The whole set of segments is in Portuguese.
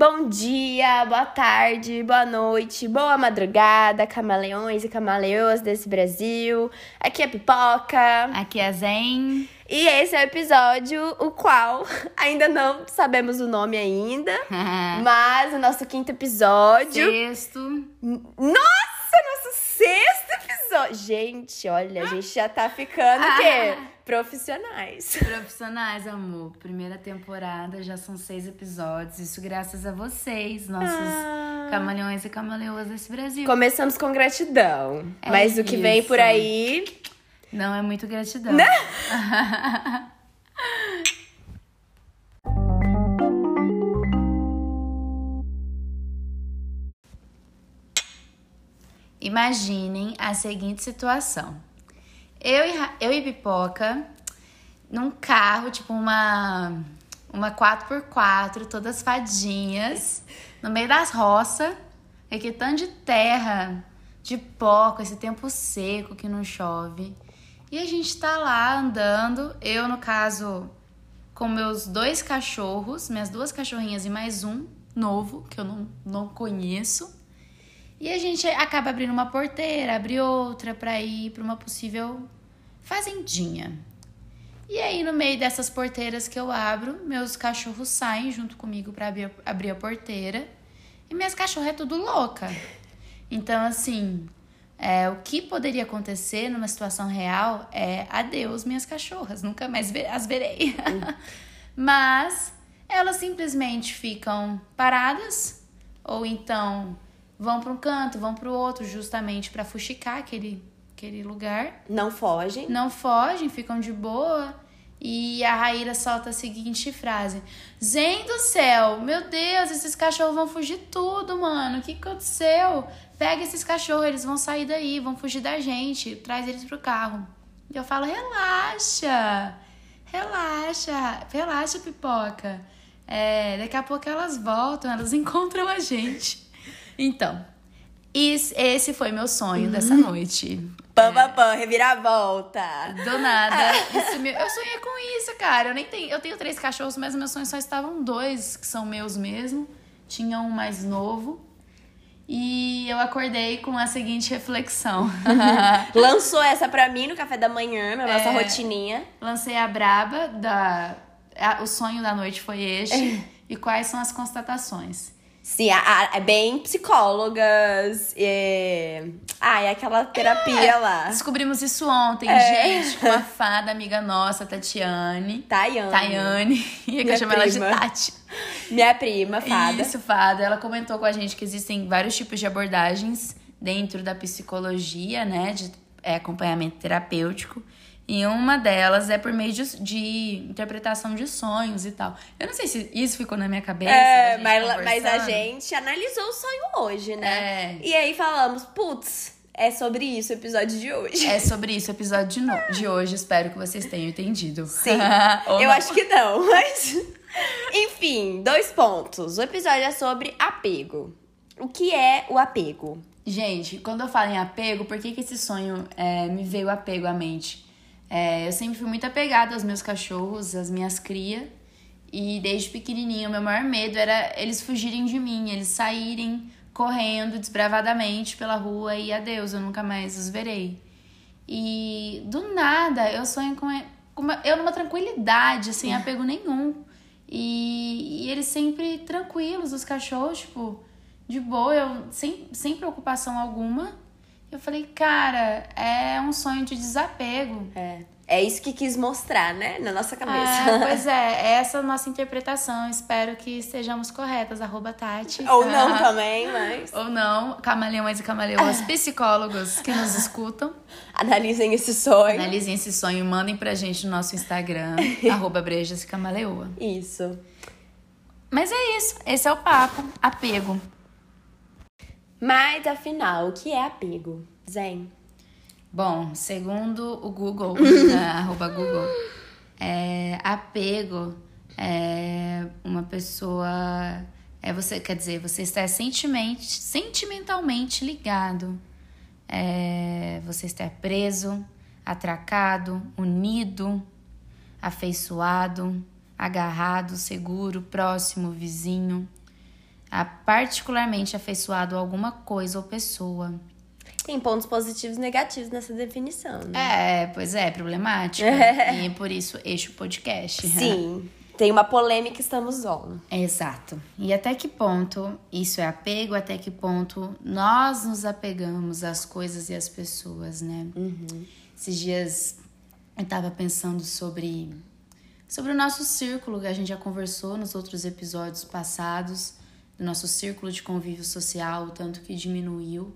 Bom dia, boa tarde, boa noite, boa madrugada, camaleões e camaleoas desse Brasil. Aqui é Pipoca. Aqui é Zen. E esse é o episódio, o qual ainda não sabemos o nome ainda, mas o nosso quinto episódio. Sexto. Nossa, Gente, olha, a gente já tá ficando o quê? Profissionais. Profissionais, amor. Primeira temporada, já são seis episódios. Isso graças a vocês, nossos Ah. camaleões e camaleoas desse Brasil. Começamos com gratidão, É mas o que vem isso. por aí Não é muito gratidão. Né? Imaginem a seguinte situação. Eu e, eu e Pipoca, num carro, tipo uma, uma 4x4, todas fadinhas, no meio das roças, aquele tanto de terra, de pó, com esse tempo seco que não chove. E a gente tá lá andando, eu no caso com meus dois cachorros, minhas duas cachorrinhas e mais um novo, que eu não, não conheço. E a gente acaba abrindo uma porteira, abre outra pra ir pra uma possível fazendinha. E aí, no meio dessas porteiras que eu abro, meus cachorros saem junto comigo pra abrir, a porteira. E minhas cachorras é tudo louca. Então, assim, é, o que poderia acontecer numa situação real é adeus, minhas cachorras. Nunca mais as verei. Mas elas simplesmente ficam paradas ou então vão para um canto, vão para o outro, justamente para fuxicar aquele, aquele lugar. não fogem. Não fogem, ficam de boa. E a Raíra solta a seguinte frase: Zen do céu, meu Deus, esses cachorros vão fugir tudo, mano. O que aconteceu? Pega esses cachorros, eles vão sair daí, vão fugir da gente. Traz eles pro carro. E eu falo: relaxa, relaxa, relaxa, pipoca. É, daqui a pouco elas voltam, elas encontram a gente. Então, esse foi meu sonho dessa noite. Pam, pam, pam, reviravolta. Do nada. Me- Eu sonhei com isso, cara. Eu nem tenho. Eu tenho três cachorros, mas meus sonhos só estavam dois, que são meus mesmo. Tinha um mais novo. E eu acordei com a seguinte reflexão. Lançou essa pra mim no café da manhã, na nossa É. rotininha. Lancei a braba da. a- o sonho da noite foi este. e quais são as constatações? Sim, a- a- é bem psicólogas. É... Ah, é aquela terapia lá. Descobrimos isso ontem, É. gente, com a fada amiga nossa, Tatiane. Tayane. Tayane. E que eu chamo ela de. Tati. Minha prima, fada. Isso, Fada. Ela comentou com a gente que existem vários tipos de abordagens dentro da psicologia, né? De é, acompanhamento terapêutico. E uma delas é por meio de, de interpretação de sonhos e tal. Eu não sei se isso ficou na minha cabeça. É, mas, mas a gente analisou o sonho hoje, né? É. E aí falamos, putz, é sobre isso o episódio de hoje. É sobre isso o episódio de, no- de hoje. Espero que vocês tenham entendido. Sim. Eu não. acho que não, mas. Enfim, dois pontos. O episódio é sobre apego. O que é o apego? Gente, quando eu falo em apego, por que, que esse sonho é, me veio apego à mente? É, eu sempre fui muito apegada aos meus cachorros, às minhas crias. E desde pequenininho, o meu maior medo era eles fugirem de mim, eles saírem correndo desbravadamente pela rua e adeus, eu nunca mais os verei. E do nada eu sonho com, com uma- eu numa tranquilidade, sem apego nenhum. E, e eles sempre tranquilos, os cachorros, tipo, de boa, eu, sem, sem preocupação alguma. Eu falei, cara, é um sonho de desapego. É. É isso que quis mostrar, né? Na nossa cabeça. Ah, pois é, essa é a nossa interpretação. Espero que estejamos corretas. Arroba Tati. Ou não também, mas. Ou não, camaleões e camaleoas psicólogos que nos escutam. Analisem esse sonho. Analisem esse sonho e mandem pra gente no nosso Instagram, arroba brejas e camaleoa. Isso. Mas é isso, esse é o papo, apego. Mas afinal, o que é apego? Zen. Bom, segundo o Google, né, arroba Google, é, apego é uma pessoa. É você, quer dizer, você está sentimente, sentimentalmente ligado. É, você está preso, atracado, unido, afeiçoado, agarrado, seguro, próximo, vizinho. A particularmente afeiçoado a alguma coisa ou pessoa. Tem pontos positivos e negativos nessa definição, né? É, pois é, problemática. É. E por isso, eixo podcast. Sim. Tem uma polêmica, estamos on. Exato. E até que ponto isso é apego, até que ponto nós nos apegamos às coisas e às pessoas, né? Uhum. Esses dias eu tava pensando sobre, sobre o nosso círculo, que a gente já conversou nos outros episódios passados, do nosso círculo de convívio social, o tanto que diminuiu.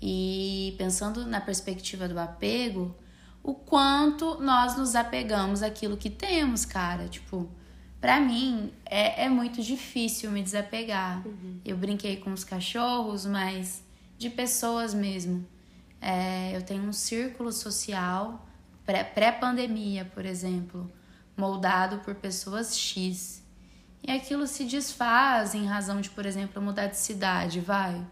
E pensando na perspectiva do apego, o quanto nós nos apegamos àquilo que temos, cara. Tipo, para mim é, é muito difícil me desapegar. Uhum. Eu brinquei com os cachorros, mas de pessoas mesmo. É, eu tenho um círculo social pré-pandemia, por exemplo, moldado por pessoas X. E aquilo se desfaz em razão de, por exemplo, mudar de cidade, vai.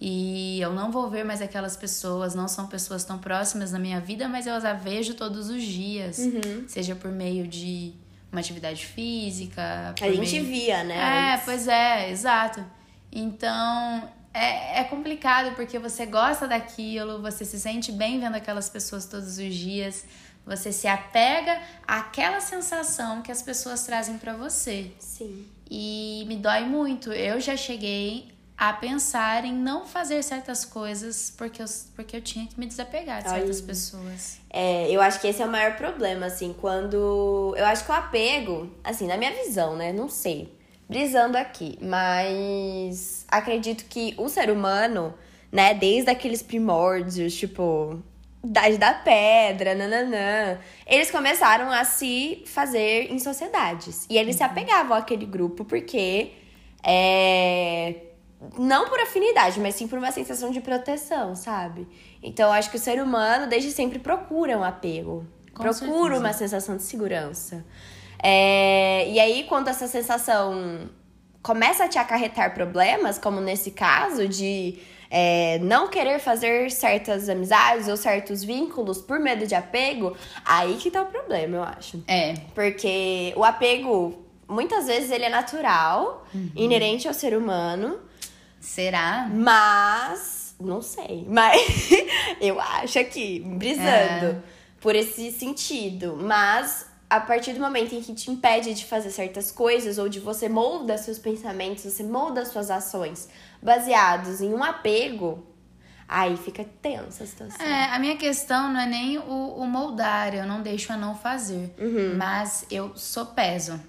E eu não vou ver mais aquelas pessoas, não são pessoas tão próximas na minha vida, mas eu as vejo todos os dias. Uhum. Seja por meio de uma atividade física. A gente meio... via, né? É, antes. pois é, exato. Então é, é complicado porque você gosta daquilo, você se sente bem vendo aquelas pessoas todos os dias. Você se apega àquela sensação que as pessoas trazem para você. Sim. E me dói muito. Eu já cheguei a pensar em não fazer certas coisas porque eu, porque eu tinha que me desapegar de certas Ai. pessoas. É, eu acho que esse é o maior problema, assim, quando. Eu acho que o apego, assim, na minha visão, né? Não sei. Brisando aqui, mas acredito que o ser humano, né, desde aqueles primórdios, tipo, Idade da Pedra, nananã, eles começaram a se fazer em sociedades. E eles se apegavam àquele grupo porque. É, não por afinidade, mas sim por uma sensação de proteção, sabe? Então, eu acho que o ser humano desde sempre procura um apego. Com procura certeza. uma sensação de segurança. É, e aí, quando essa sensação começa a te acarretar problemas, como nesse caso de é, não querer fazer certas amizades ou certos vínculos por medo de apego, aí que tá o problema, eu acho. É, Porque o apego, muitas vezes, ele é natural, inerente ao ser humano, será? mas. Não sei. Mas eu acho aqui, brisando É. por esse sentido. Mas a partir do momento em que te impede de fazer certas coisas, ou de você molda seus pensamentos, você molda suas ações baseados em um apego, aí fica tensa a situação. É, a minha questão não é nem o, o moldar, eu não deixo a não fazer. Uhum. Mas eu sou peso.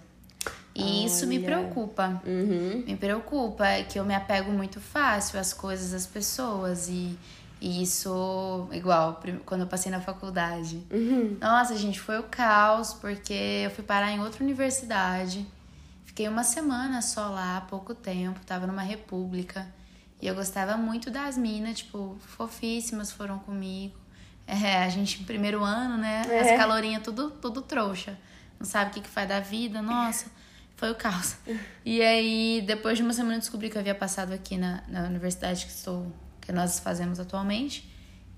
E isso me Olha. preocupa. Uhum. Me preocupa é que eu me apego muito fácil às coisas, às pessoas. E, e isso, igual, quando eu passei na faculdade. Uhum. Nossa, gente, foi o caos, porque eu fui parar em outra universidade. Fiquei uma semana só lá, pouco tempo, tava numa república. E eu gostava muito das minas, tipo, fofíssimas foram comigo. É, a gente, primeiro ano, né? É. As calorinhas tudo, tudo trouxa. Não sabe o que, que faz da vida, nossa. Foi o caos. E aí, depois de uma semana, eu descobri que eu havia passado aqui na, na universidade que estou, que nós fazemos atualmente.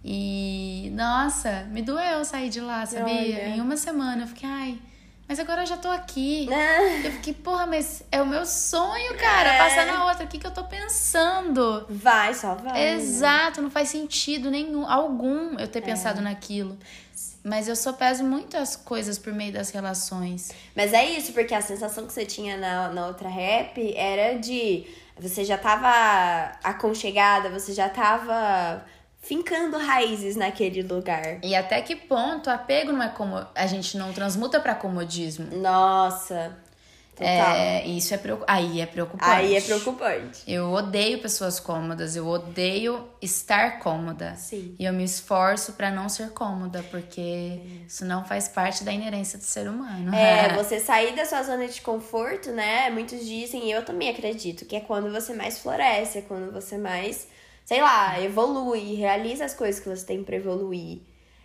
E, nossa, me doeu sair de lá, sabia? Olha. Em uma semana eu fiquei, ai, mas agora eu já tô aqui. Ah, Eu fiquei, porra, mas é o meu sonho, cara, É. passar na outra. O que, que eu tô pensando? vai, só vai. né? Exato, não faz sentido nenhum, algum eu ter pensado naquilo. Mas eu só peso muito as coisas por meio das relações. Mas é isso, porque a sensação que você tinha na, na outra rap era de. Você já tava aconchegada, você já tava fincando raízes naquele lugar. E até que ponto apego não é como. A gente não transmuta pra comodismo. Nossa. É, isso é aí é preocupante. Aí é preocupante. Eu odeio pessoas cômodas, eu odeio estar cômoda. Sim. E eu me esforço pra não ser cômoda, porque isso não faz parte da inerência do ser humano. É, você sair da sua zona de conforto, né? Muitos dizem, e eu também acredito, que é quando você mais floresce, é quando você mais, sei lá, evolui, realiza as coisas que você tem pra evoluir.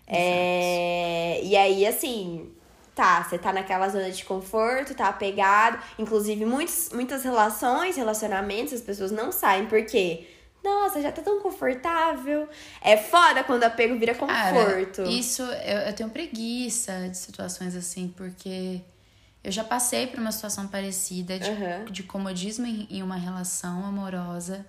É, e aí, assim, tá, você tá naquela zona de conforto, tá apegado. Inclusive, muitos, muitas relações, relacionamentos, as pessoas não saem porque. Nossa, já tá tão confortável. É foda quando o apego vira Cara, conforto. isso eu, eu tenho preguiça de situações assim, porque Eu já passei por uma situação parecida de, Uhum. de comodismo em, em uma relação amorosa.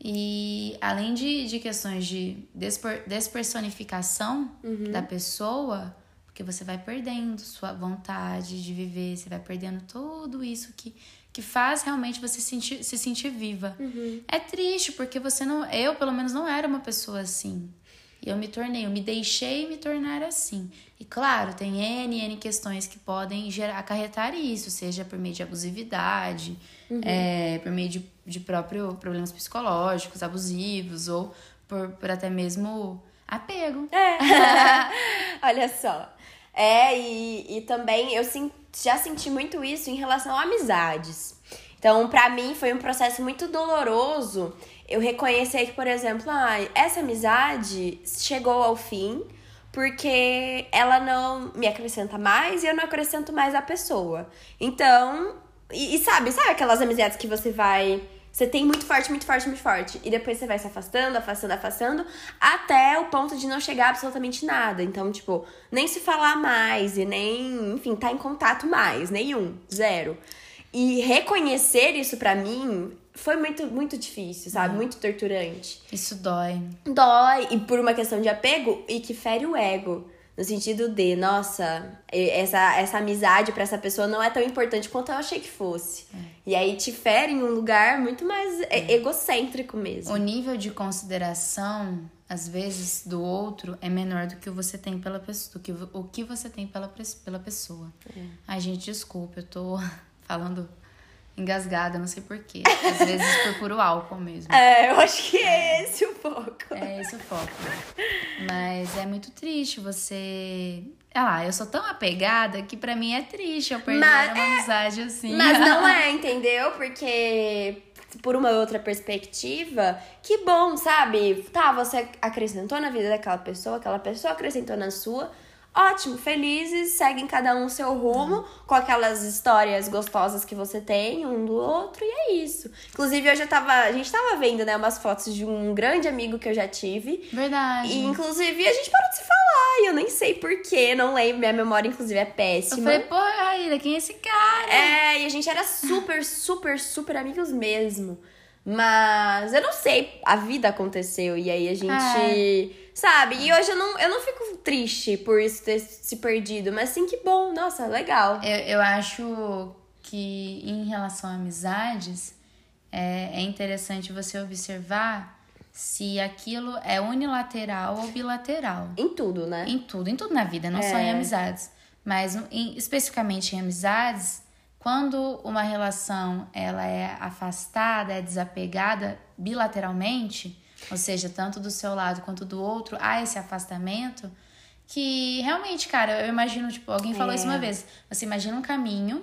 E além de, de questões de despor, despersonificação Uhum. da pessoa, porque você vai perdendo sua vontade de viver, você vai perdendo tudo isso que, que faz realmente você sentir, se sentir viva. Uhum. É triste, porque você não. Eu, pelo menos, não era uma pessoa assim. E eu me tornei, eu me deixei me tornar assim. E claro, tem N, N questões que podem gerar, acarretar isso, seja por meio de abusividade, é, por meio de, de próprio problemas psicológicos, abusivos, ou por, por até mesmo apego. É. Olha só. É, e, e também eu já senti muito isso em relação a amizades. Então, pra mim, foi um processo muito doloroso eu reconhecer que, por exemplo, ah, essa amizade chegou ao fim porque ela não me acrescenta mais e eu não acrescento mais a pessoa. Então, e, e sabe, sabe aquelas amizades que você vai. Você tem muito forte, muito forte, muito forte. E depois você vai se afastando, afastando, afastando, até o ponto de não chegar absolutamente nada. Então, tipo, nem se falar mais e nem, enfim, tá em contato mais, nenhum, zero. E reconhecer isso pra mim foi muito, muito difícil, sabe? Muito torturante. Isso dói. Dói, e por uma questão de apego, e que fere o ego. No sentido de, nossa, essa, essa amizade pra essa pessoa não é tão importante quanto eu achei que fosse. E aí te fere em um lugar muito mais e- egocêntrico mesmo. O nível de consideração, às vezes, do outro é menor do que você tem pela pessoa, do que o que você tem pela, pela pessoa. Ai, gente, desculpa, eu tô falando engasgada, não sei porquê. Às vezes por puro álcool mesmo. É, eu acho que é esse o foco. É esse o foco. Mas é muito triste você. Ah lá, eu sou tão apegada que pra mim é triste eu perder Mas uma amizade assim. Mas não é, entendeu? Porque por uma outra perspectiva, que bom, sabe? Tá, você acrescentou na vida daquela pessoa, aquela pessoa acrescentou na sua. Ótimo, felizes, seguem cada um o seu rumo, com aquelas histórias gostosas que você tem, um do outro, e é isso. Inclusive, hoje eu tava. A gente tava vendo, né, umas fotos de um grande amigo que eu já tive. Verdade. E, inclusive, a gente parou de se falar, e eu nem sei porquê, não lembro. Minha memória, inclusive, é Eu péssima. falei, pô, Raíra, quem é esse cara? É, e a gente era super, super, super amigos mesmo. Mas eu não sei, a vida aconteceu e aí a gente. Sabe? E hoje eu não, eu não fico triste por isso ter se perdido, mas sim que bom, nossa, legal. Eu, eu acho que em relação a amizades, é, é interessante você observar se aquilo é unilateral ou bilateral. Em tudo, né? Em tudo, em tudo na vida, não só em amizades. Mas em- especificamente em amizades, quando uma relação ela é afastada, é desapegada bilateralmente, ou seja, tanto do seu lado quanto do outro, há esse afastamento que realmente, cara, eu imagino, tipo, alguém falou isso uma vez. Você imagina um caminho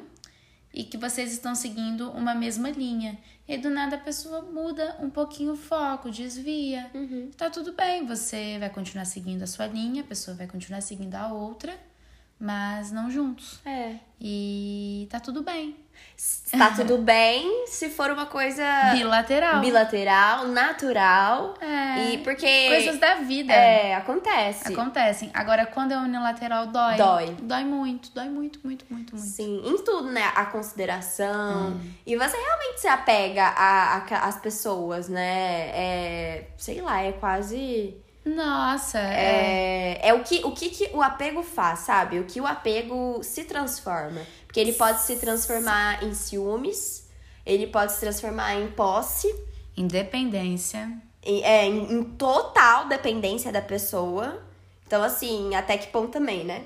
e que vocês estão seguindo uma mesma linha. E aí, do nada a pessoa muda um pouquinho o foco, desvia. Tá tudo bem, você vai continuar seguindo a sua linha, a pessoa vai continuar seguindo a outra, mas não juntos. É. E tá tudo bem. Tá tudo bem se for uma coisa Bilateral. bilateral, natural. É. E porque. Coisas da vida. É, acontece. Acontecem. Agora, quando é unilateral, dói. Dói. Dói muito, dói muito, muito, muito, muito. Sim, em tudo, né? A consideração. Hum. E você realmente se apega às pessoas, né? É, sei lá, é quase. Nossa, é. É, é o, que, o que, que o apego faz, sabe? O que o apego se transforma. Porque ele pode se transformar em ciúmes, ele pode se transformar em posse, Independência. em, é, em, em total dependência da pessoa. Então, assim, até que ponto também, né?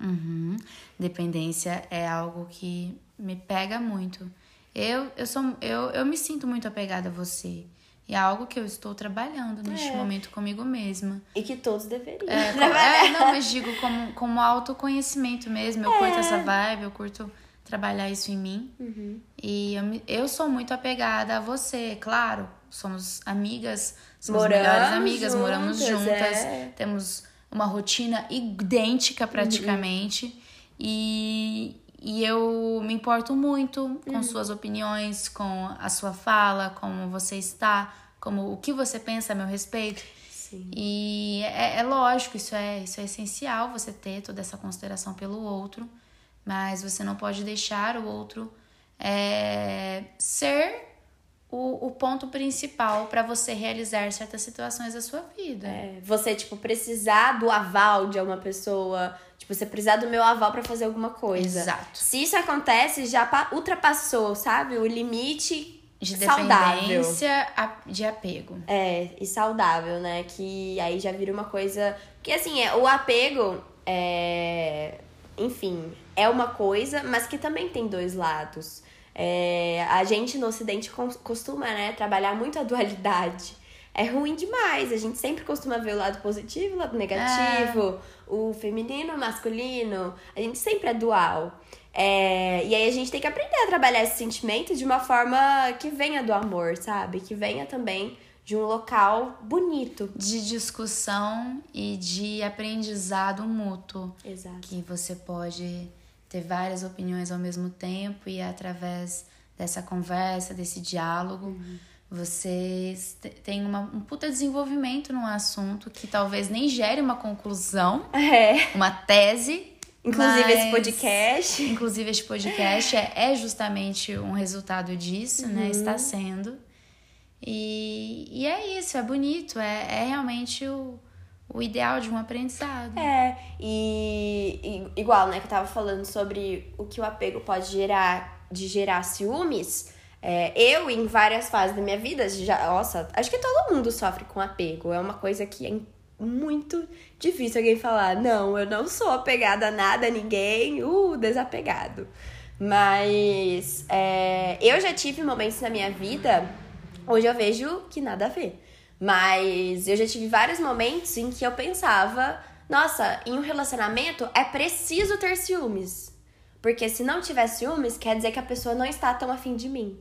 Uhum. Dependência é algo que me pega muito. Eu, eu, sou, eu, eu me sinto muito apegada a você. E é algo que eu estou trabalhando neste É. momento comigo mesma. E que todos deveriam. É, como- é, não, mas digo como, como autoconhecimento mesmo. Eu curto essa vibe, eu curto trabalhar isso em mim. E eu, eu sou muito apegada a você, claro. Somos amigas, somos Moramos melhores amigas, moramos juntas, juntas, é. temos uma rotina idêntica praticamente. E, e eu me importo muito com suas opiniões, com a sua fala, como você está, como o que você pensa a meu respeito. Sim. E é, é lógico, isso é, isso é essencial você ter toda essa consideração pelo outro, mas você não pode deixar o outro é, ser o, o ponto principal para você realizar certas situações da sua vida. É, você, tipo, precisar do aval de uma pessoa. Tipo, você precisar do meu aval para fazer alguma coisa. Exato. Se isso acontece, já ultrapassou, sabe? O limite de saudável. dependência de apego. É, e saudável, né? Que aí já vira uma coisa. Porque assim, é, o apego é. Enfim, é uma coisa, mas que também tem dois lados. É, a gente no Ocidente costuma né, trabalhar muito a dualidade. É ruim demais. A gente sempre costuma ver o lado positivo, o lado negativo, é. o feminino, o masculino. A gente sempre é dual. É, e aí a gente tem que aprender a trabalhar esse sentimento de uma forma que venha do amor, sabe? Que venha também de um local bonito. De discussão e de aprendizado mútuo. Exato. Que você pode ter várias opiniões ao mesmo tempo e através dessa conversa, desse diálogo, uhum. vocês têm uma, um puta desenvolvimento num assunto que talvez nem gere uma conclusão, é. uma tese. Inclusive mas, esse podcast. Inclusive este podcast é, é justamente um resultado disso, né? uhum. né? Está sendo. E, e é isso, é bonito, é, é realmente o, o ideal de um aprendizado. É, e, e, igual, né, que eu tava falando sobre o que o apego pode gerar, de gerar ciúmes. É, eu, em várias fases da minha vida, já, nossa, acho que todo mundo sofre com apego. É uma coisa que é muito difícil alguém falar, não, eu não sou apegada a nada, a ninguém, uh, desapegado. Mas é, eu já tive momentos na minha vida, hoje eu vejo que nada a ver. Mas eu já tive vários momentos em que eu pensava, nossa, em um relacionamento é preciso ter ciúmes. Porque se não tiver ciúmes, quer dizer que a pessoa não está tão afim de mim.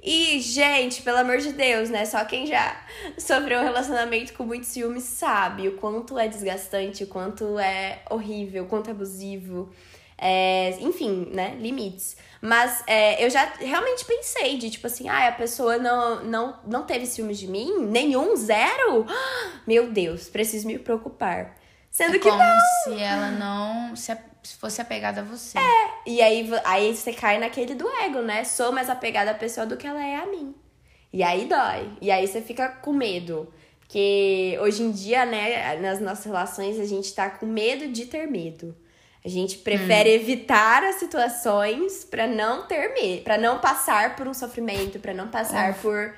E, gente, pelo amor de Deus, né? Só quem já sofreu um relacionamento com muito ciúmes sabe o quanto é desgastante, o quanto é horrível, o quanto é abusivo. É, enfim, né? Limites. Mas é, eu já realmente pensei de, tipo assim, ah, a pessoa não, não, não teve ciúmes de mim? Nenhum? Zero? Meu Deus, preciso me preocupar. Sendo é que como não. se ela não se fosse apegada a você. É, e aí, aí você cai naquele do ego, né? Sou mais apegada à pessoa do que ela é a mim. E aí dói. E aí você fica com medo. Porque hoje em dia, né, nas nossas relações, a gente tá com medo de ter medo. A gente prefere hum. evitar as situações para não ter medo, para não passar por um sofrimento, para não passar por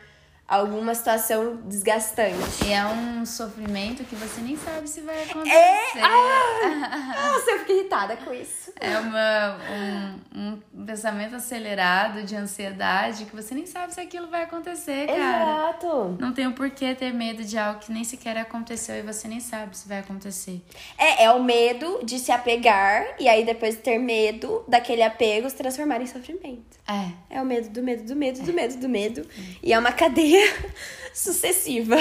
alguma situação desgastante. E é um sofrimento que você nem sabe se vai acontecer. É? Ah, nossa, eu fiquei irritada com isso. É uma, um, um pensamento acelerado de ansiedade que você nem sabe se aquilo vai acontecer, cara. Exato. Não tem o porquê ter medo de algo que nem sequer aconteceu e você nem sabe se vai acontecer. É, é o medo de se apegar e aí depois ter medo daquele apego se transformar em sofrimento. É. É o medo do medo do medo do medo do medo. E é uma cadeia sucessiva.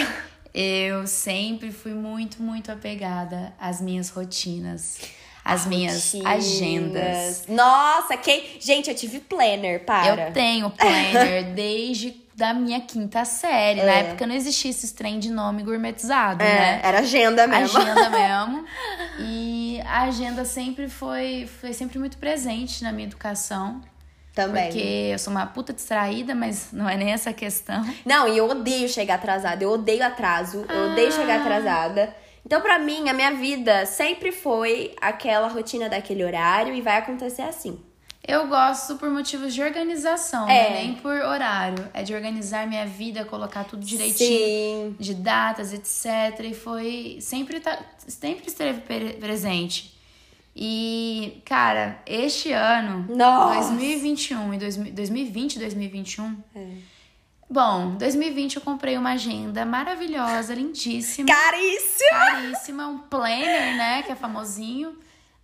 Eu sempre fui muito, muito apegada às minhas rotinas. Às minhas rotinas. agendas. Nossa, quem. Gente, eu tive planner, para. Eu tenho planner desde da minha quinta série. É. Na época não existia esse trem de nome gourmetizado, é, né? Era agenda mesmo. Agenda mesmo. e a agenda sempre foi, foi sempre muito presente na minha educação. Também. Porque eu sou uma puta distraída, mas não é nem essa questão. Não, e eu odeio chegar atrasada. Eu odeio atraso. Ah. Eu odeio chegar atrasada. Então, pra mim, a minha vida sempre foi aquela rotina daquele horário e vai acontecer assim. Eu gosto por motivos de organização, é. Né? nem por horário. É de organizar minha vida, colocar tudo direitinho, Sim. de datas, etc. E foi. Sempre, tá, sempre esteve presente. E, cara, este ano, Nossa. 2021 e 2020 e 2021. É. Bom, 2020 eu comprei uma agenda maravilhosa, lindíssima. Caríssima! Caríssima, um planner, né, que é famosinho.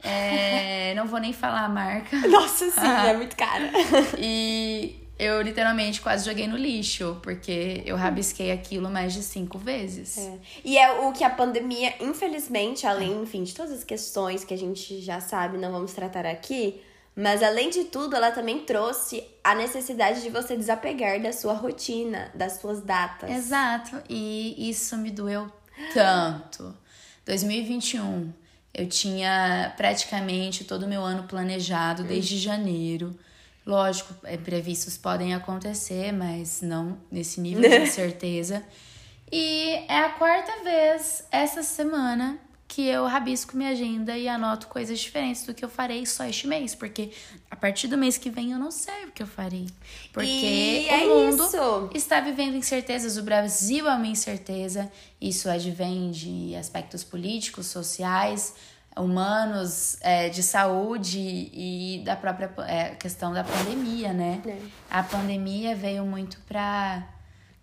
É, não vou nem falar a marca. Nossa, sim, é muito cara. E eu literalmente quase joguei no lixo, porque eu rabisquei aquilo mais de cinco vezes. É. E é o que a pandemia, infelizmente, além, enfim, de todas as questões que a gente já sabe, não vamos tratar aqui, mas além de tudo, ela também trouxe a necessidade de você desapegar da sua rotina, das suas datas. Exato, e isso me doeu tanto. 2021 Eu tinha praticamente todo o meu ano planejado desde janeiro. Lógico, imprevistos podem acontecer, mas não nesse nível de certeza. E é a quarta vez essa semana que eu rabisco minha agenda e anoto coisas diferentes do que eu farei só este mês. Porque a partir do mês que vem eu não sei o que eu farei. Porque E o é mundo isso. está vivendo incertezas, o Brasil é uma incerteza. Isso advém de aspectos políticos, sociais, humanos, é, de saúde e da própria é, questão da pandemia, né? É. A pandemia veio muito para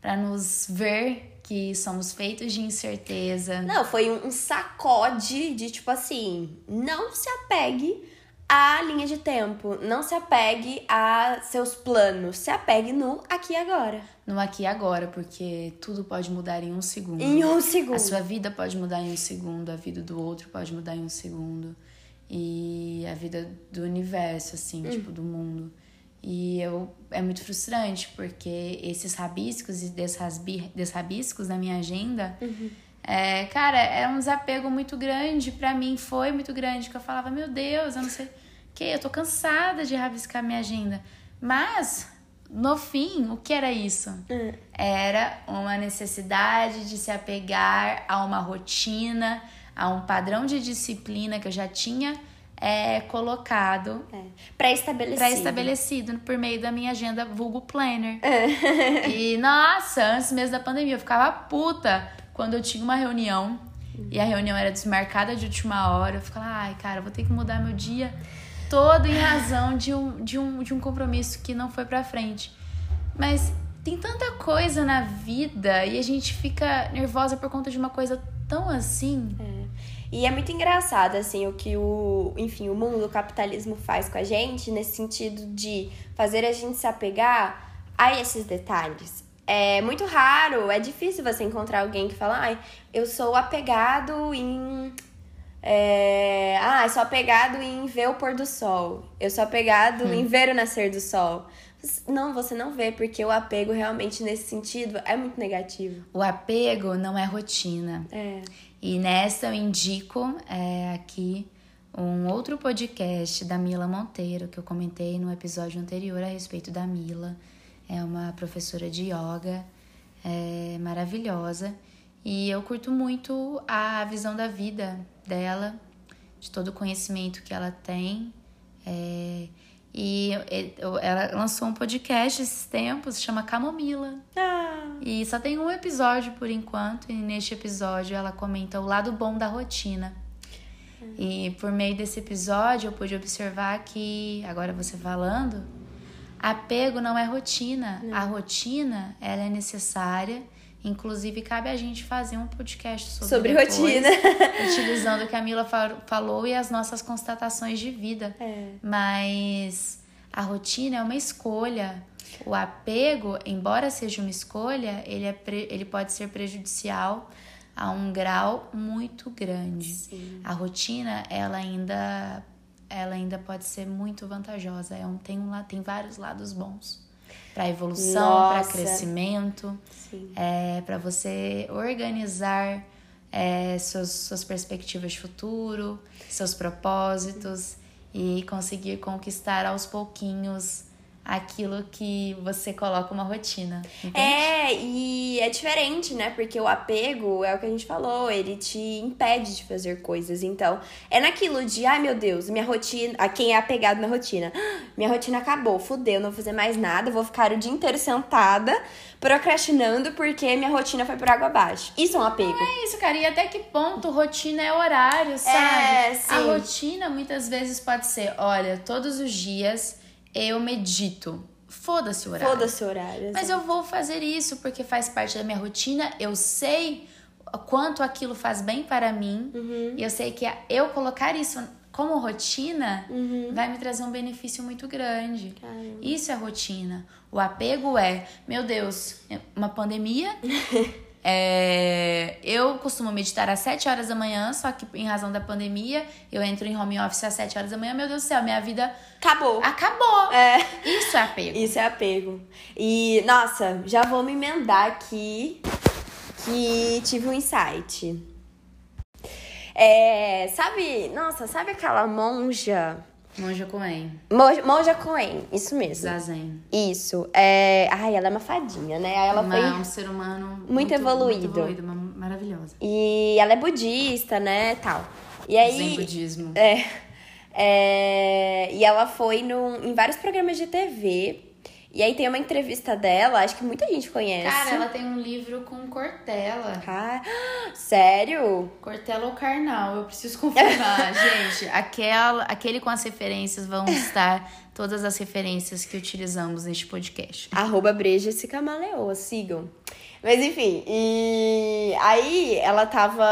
para nos ver que somos feitos de incerteza. Não, foi um, um sacode de tipo assim, não se apegue à linha de tempo, não se apegue a seus planos, se apegue no aqui e agora. No aqui e agora, porque tudo pode mudar em um segundo. Em um segundo. A sua vida pode mudar em um segundo, a vida do outro pode mudar em um segundo. E a vida do universo, assim, tipo, do mundo. E eu, é muito frustrante, porque esses rabiscos e desrabiscos na minha agenda, é, cara, é um desapego muito grande. Pra mim foi muito grande, que eu falava, meu Deus, eu não sei o que, eu tô cansada de rabiscar minha agenda. Mas, no fim, o que era isso? Hum. Era uma necessidade de se apegar a uma rotina, a um padrão de disciplina que eu já tinha é, colocado É. Pré-estabelecido. pré-estabelecido por meio da minha agenda vulgo planner. e nossa, antes mesmo da pandemia, eu ficava puta quando eu tinha uma reunião e a reunião era desmarcada de última hora. Eu ficava, ai, cara, vou ter que mudar meu dia todo em razão de um, de um, de um compromisso que não foi pra frente. Mas tem tanta coisa na vida e a gente fica nervosa por conta de uma coisa tão assim. E é muito engraçado, assim, o que o, enfim, o mundo, o capitalismo faz com a gente, nesse sentido de fazer a gente se apegar a esses detalhes. É muito raro, é difícil você encontrar alguém que fala, ai, eu sou apegado em. É, ah, eu sou apegado em ver o pôr do sol. Eu sou apegado em ver o nascer do sol. Não, você não vê, porque o apego realmente nesse sentido é muito negativo. O apego não é rotina. É. E nessa eu indico é, aqui um outro podcast da Mila Monteiro, que eu comentei no episódio anterior a respeito da Mila. É uma professora de yoga é, maravilhosa. E eu curto muito a visão da vida dela, de todo o conhecimento que ela tem. É, e ela lançou um podcast esses tempos, chama Camomila. Ah, E só tem um episódio por enquanto, e neste episódio ela comenta o lado bom da rotina. E por meio desse episódio eu pude observar que, agora você falando, apego não é rotina. A rotina, ela é necessária. Inclusive, cabe a gente fazer um podcast sobre, Sobre depois, rotina. utilizando o que a Mila fa- falou e as nossas constatações de vida. é. Mas a rotina é uma escolha. O apego, embora seja uma escolha, ele, é pre- ele pode ser prejudicial a um grau muito grande. Sim. A rotina, ela ainda, ela ainda pode ser muito vantajosa. É um, tem, um, tem vários lados bons. Para evolução, para crescimento, Sim. é, para você organizar é, suas, suas perspectivas de futuro, seus propósitos e conseguir conquistar aos pouquinhos aquilo que você coloca uma rotina. entende? É, e é diferente, né? Porque o apego é o que a gente falou, ele te impede de fazer coisas. Então, é naquilo de, ai meu Deus, minha rotina. A quem é apegado na rotina. Minha rotina acabou, fudeu, não vou fazer mais nada, vou ficar o dia inteiro sentada, procrastinando, porque minha rotina foi por água abaixo. Isso é um apego. É isso, cara. E até que ponto rotina é horário, sabe? sim. A rotina muitas vezes pode ser, olha, todos os dias eu medito. Foda-se o horário. Foda-se o horário. Mas eu vou fazer isso porque faz parte da minha rotina. Eu sei quanto aquilo faz bem para mim. E eu sei que eu colocar isso como rotina vai me trazer um benefício muito grande. Caramba. Isso é rotina. O apego é, meu Deus, uma pandemia. É, eu costumo meditar às 7 horas da manhã, só que em razão da pandemia, eu entro em home office às 7 horas da manhã. Meu Deus do céu, minha vida Acabou. acabou. É. Isso é apego. Isso é apego. E, nossa, já vou me emendar aqui que tive um insight. É, sabe, nossa, sabe aquela monja? Monja Coen. Monja, monja Coen, isso mesmo. Zazen. Isso. É... Ai, ela é uma fadinha, né? Ela Uma- foi. um ser humano muito evoluído. Muito evoluído, maravilhosa. E ela é budista, né? Tal. E aí. Zen budismo. É, é, e ela foi no, em vários programas de TV. E aí tem uma entrevista dela, acho que muita gente conhece. Cara, ela tem um livro com Cortella. Cara, sério? Cortella ou Karnal, eu preciso confirmar. Gente, aquela, aquele com as referências vão estar todas as referências que utilizamos neste podcast. Arroba Breja se camaleoa, sigam. Mas enfim, e aí ela tava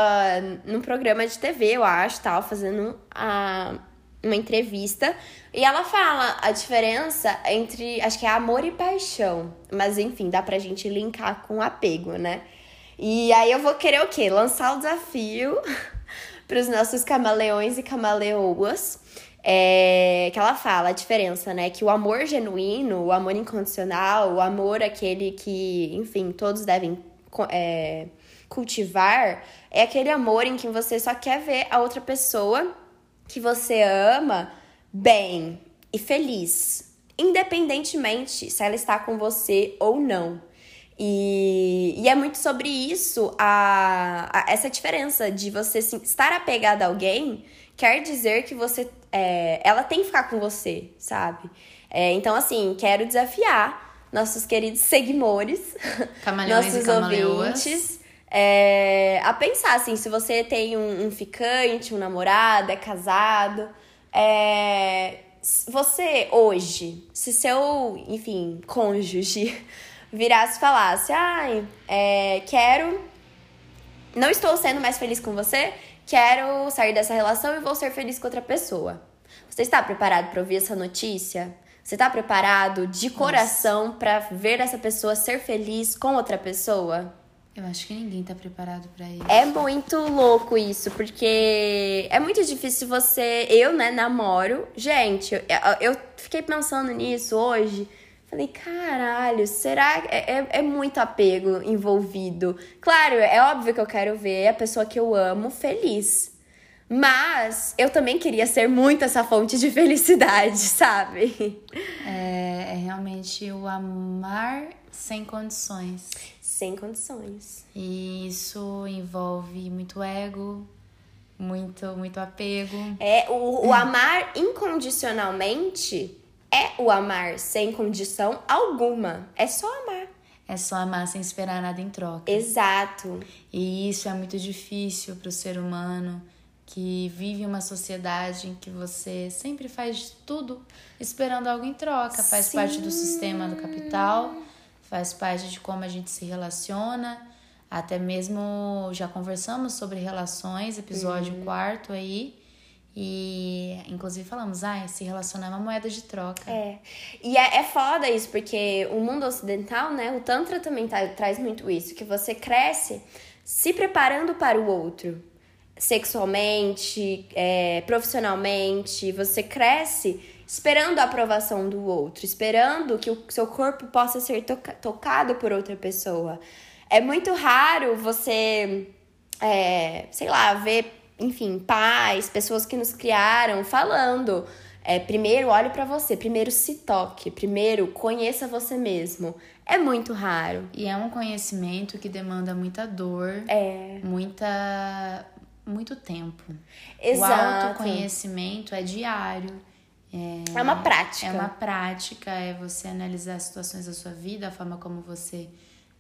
num programa de TV, eu acho, tal, fazendo a, uma entrevista. E ela fala a diferença entre, acho que é amor e paixão. Mas enfim, dá pra gente linkar com apego, né? E aí eu vou querer o quê? Lançar o desafio pros nossos camaleões e camaleoas. É, que ela fala a diferença, né? Que o amor genuíno, o amor incondicional, o amor aquele que, enfim, todos devem é, cultivar, é aquele amor em que você só quer ver a outra pessoa que você ama bem e feliz, independentemente se ela está com você ou não. E, e é muito sobre isso, a, a- essa diferença de você se- estar apegado a alguém quer dizer que você. é, ela tem que ficar com você, sabe? É, então, assim, quero desafiar nossos queridos seguidores, nossos ouvintes, é, a pensar assim, se você tem um, um ficante, um namorado, é casado, é, você hoje, se seu, enfim, cônjuge virasse e falasse, ai, é, quero, não estou sendo mais feliz com você, quero sair dessa relação e vou ser feliz com outra pessoa. Você está preparado para ouvir essa notícia? Você está preparado de coração para ver essa pessoa ser feliz com outra pessoa? Eu acho que ninguém tá preparado pra isso. É muito louco isso, porque é muito difícil você. Eu, né, namoro. Gente, eu, eu fiquei pensando nisso hoje. Falei, caralho, será. É, é, é muito apego envolvido. Claro, é óbvio que eu quero ver a pessoa que eu amo feliz. Mas eu também queria ser muito essa fonte de felicidade, sabe? É, é realmente o amar sem condições. Sem condições. E isso envolve muito ego, muito, muito apego. É, o, o amar incondicionalmente é o amar sem condição alguma. É só amar. É só amar sem esperar nada em troca. Exato. E isso é muito difícil para o ser humano que vive uma sociedade em que você sempre faz tudo esperando algo em troca. Faz Sim. parte do sistema do capital, faz parte de como a gente se relaciona. Até mesmo já conversamos sobre relações, episódio Uhum. quarto aí. E inclusive falamos, ah, se relacionar é uma moeda de troca. É. E é, é foda isso, porque o mundo ocidental, né? O Tantra também tá- traz muito isso, que você cresce se preparando para o outro. Sexualmente, é, profissionalmente, você cresce esperando a aprovação do outro, esperando que o seu corpo possa ser toca- tocado por outra pessoa. É muito raro você, é, sei lá, ver, enfim, pais, pessoas que nos criaram falando. É, primeiro olhe pra você, primeiro se toque, primeiro conheça você mesmo. É muito raro. E é um conhecimento que demanda muita dor, É. muita muito tempo. O Exato. autoconhecimento é diário. É, É uma prática. É uma prática, é você analisar as situações da sua vida, a forma como você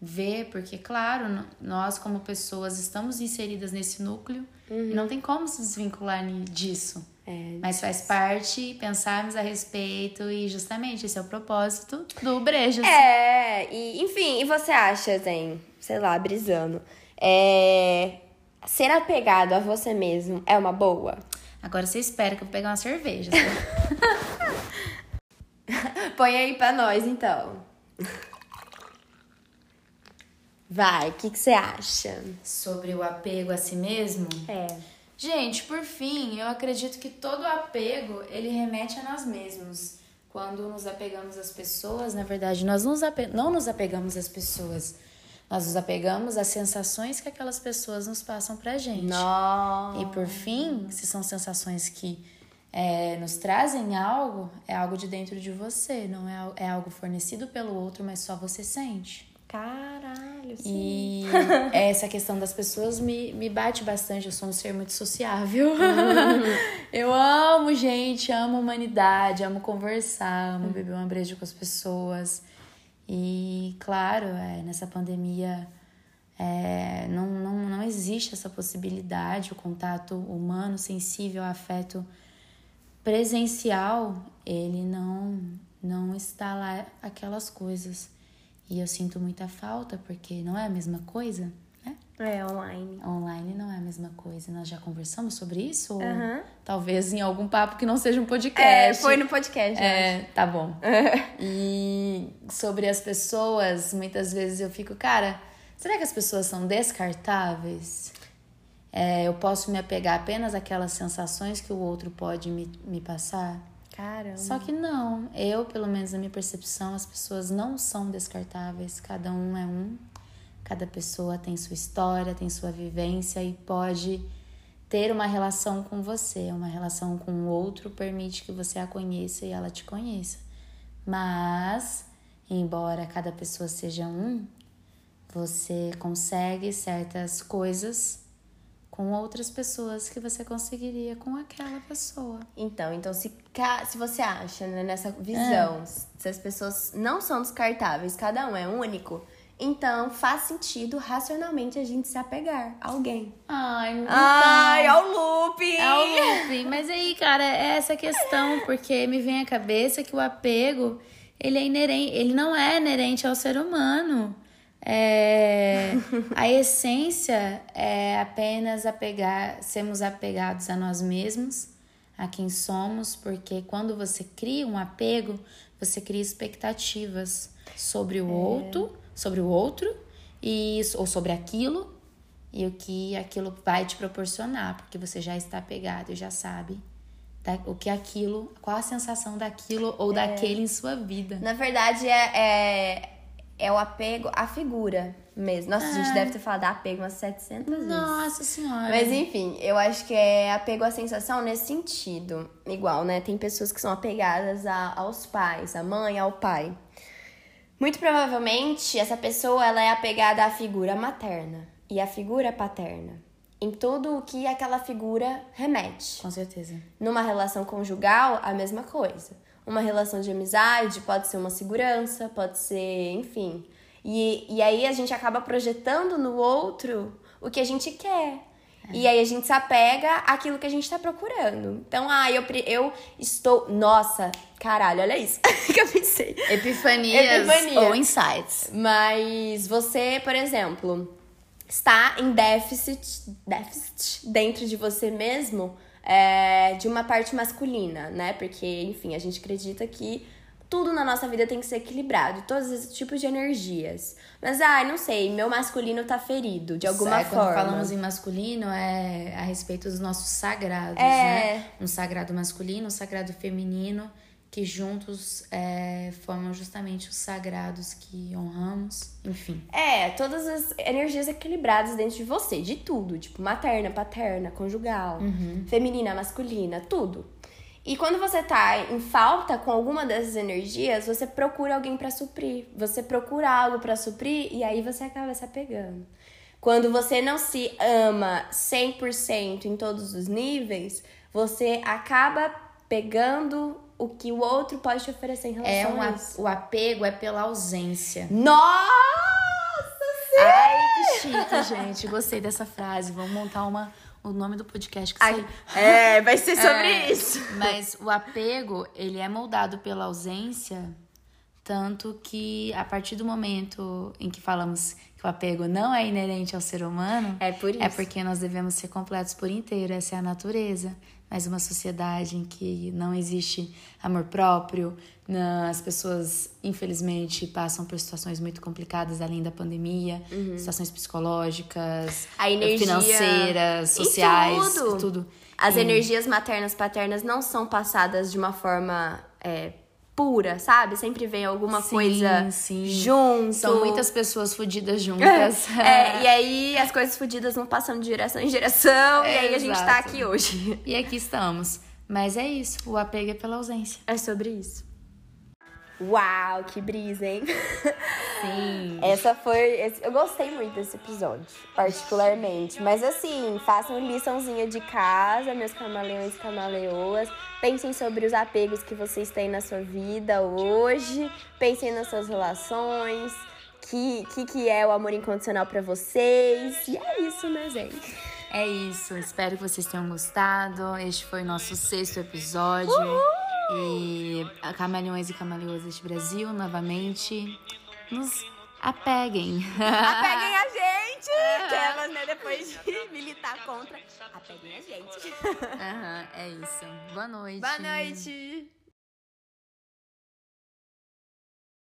vê, porque, claro, nós, como pessoas, estamos inseridas nesse núcleo e não tem como se desvincular disso. É, Mas faz parte pensarmos a respeito e justamente esse é o propósito do Brejas. É, e enfim, e você acha, Zen, sei lá, brisando, é, ser apegado a você mesmo é uma boa? Agora você espera que eu vou pegar uma cerveja. sabe? Põe aí pra nós, então. Vai, o que, que você acha? Sobre o apego a si mesmo. É. Gente, por fim, eu acredito que todo apego, ele remete a nós mesmos. Quando nos apegamos às pessoas, na verdade, nós nos não nos apegamos às pessoas. Nós nos apegamos às sensações que aquelas pessoas nos passam pra gente. Nossa. E por fim, se são sensações que é, nos trazem algo, é algo de dentro de você, não é, é algo fornecido pelo outro, mas só você sente. Caralho, sim. E essa questão das pessoas me, me bate bastante. Eu sou um ser muito sociável. eu amo gente, amo humanidade, amo conversar, amo beber uma breja com as pessoas. E, claro, é, nessa pandemia é, não, não, não existe essa possibilidade. O contato humano, sensível, afeto presencial, ele não, não está lá aquelas coisas. E eu sinto muita falta, porque não é a mesma coisa, né? É, online. Online não é a mesma coisa. Nós já conversamos sobre isso? Ou talvez em algum papo que não seja um É, podcast. foi no podcast. É, tá bom. E sobre as pessoas, muitas vezes eu fico, cara, será que as pessoas são descartáveis? É, eu posso me apegar apenas àquelas sensações que o outro pode me, me passar? Caramba. Só que não, eu, pelo menos na minha percepção, as pessoas não são descartáveis. Cada um é um, cada pessoa tem sua história, tem sua vivência e pode ter uma relação com você. Uma relação com o outro permite que você a conheça e ela te conheça. Mas, embora cada pessoa seja um, você consegue certas coisas com outras pessoas que você conseguiria com aquela pessoa. Então, então se, se você acha, né, nessa visão, É. se as pessoas não são descartáveis, cada um é único, então faz sentido racionalmente a gente se apegar a alguém. Ai, Ai, é o loop! É o looping. Mas aí, cara, é essa questão, porque me vem à cabeça que o apego, ele é inerente, ele não é inerente ao ser humano. É, a essência é apenas apegar, sermos apegados a nós mesmos, a quem somos, porque quando você cria um apego, você cria expectativas sobre o outro, sobre o outro e ou sobre aquilo e o que aquilo vai te proporcionar, porque você já está apegado e já sabe da- o que aquilo, qual a sensação daquilo ou daquele em sua vida. Na verdade, é, é, é o apego à figura mesmo. Nossa, a gente deve ter falado apego umas 700 vezes. Nossa senhora. Mas enfim, eu acho que é apego à sensação nesse sentido. Igual, né? Tem pessoas que são apegadas a- aos pais, à mãe, ao pai. Muito provavelmente, essa pessoa ela é apegada à figura materna e à figura paterna. Em tudo o que aquela figura remete. Com certeza. Numa relação conjugal, a mesma coisa. Uma relação de amizade pode ser uma segurança, pode ser, enfim. E, e aí a gente acaba projetando no outro o que a gente quer. E aí a gente se apega àquilo que a gente tá procurando. Então, ah, eu, eu estou. Nossa, caralho, olha isso que eu pensei. Epifanias Epifania. ou insights. Mas você, por exemplo, está em déficit, déficit dentro de você mesmo é, de uma parte masculina, né? Porque, enfim, a gente acredita que tudo na nossa vida tem que ser equilibrado, todos esses tipos de energias. Mas, ai, não sei, meu masculino tá ferido de alguma Sabe, forma. Quando falamos em masculino, é a respeito dos nossos sagrados, É. né? Um sagrado masculino, um sagrado feminino, que juntos é, formam justamente os sagrados que honramos, enfim. É, todas as energias equilibradas dentro de você, de tudo, tipo materna, paterna, conjugal, feminina, masculina, tudo. E quando você tá em falta com alguma dessas energias, você procura alguém pra suprir. Você procura algo pra suprir e aí você acaba se apegando. Quando você não se ama 100% em todos os níveis, você acaba pegando o que o outro pode te oferecer em relação É um, a isso. o apego é pela ausência. Nossa Ai, que chique, gente. Gostei dessa frase. Vamos montar uma, o nome do podcast que Ai, sai. é, vai ser sobre É, isso. Mas o apego, ele é moldado pela ausência, tanto que a partir do momento em que falamos que o apego não é inerente ao ser humano, É por isso. é porque nós devemos ser completos por inteiro, essa é a natureza. Mas uma sociedade em que não existe amor próprio, na- as pessoas, infelizmente, passam por situações muito complicadas além da pandemia, situações psicológicas, Uhum. Energia- financeiras, sociais, tudo. tudo. As E- energias maternas paternas não são passadas de uma forma é, pura, sabe? Sempre vem alguma Sim, coisa sim. junto. São muitas pessoas fodidas juntas. É, e aí as coisas fodidas vão passando de geração em geração, e aí a gente tá Exato. aqui hoje. E aqui estamos. Mas é isso, o apego é pela ausência. É sobre isso. Uau, que brisa, hein? Sim. Essa foi. esse- eu gostei muito desse episódio, particularmente. Mas assim, façam liçãozinha de casa, meus camaleões e camaleoas. Pensem sobre os apegos que vocês têm na sua vida hoje. Pensem nas suas relações. Que que, que é o amor incondicional pra vocês. E é isso, né, gente? É isso, espero que vocês tenham gostado. Este foi o nosso sexto episódio. E Camaleões e Camaleoas deste Brasil, novamente, nos apeguem. Apeguem a gente! Aquelas, né, depois de militar contra. Apeguem a gente. Aham, é isso. Boa noite. Boa noite!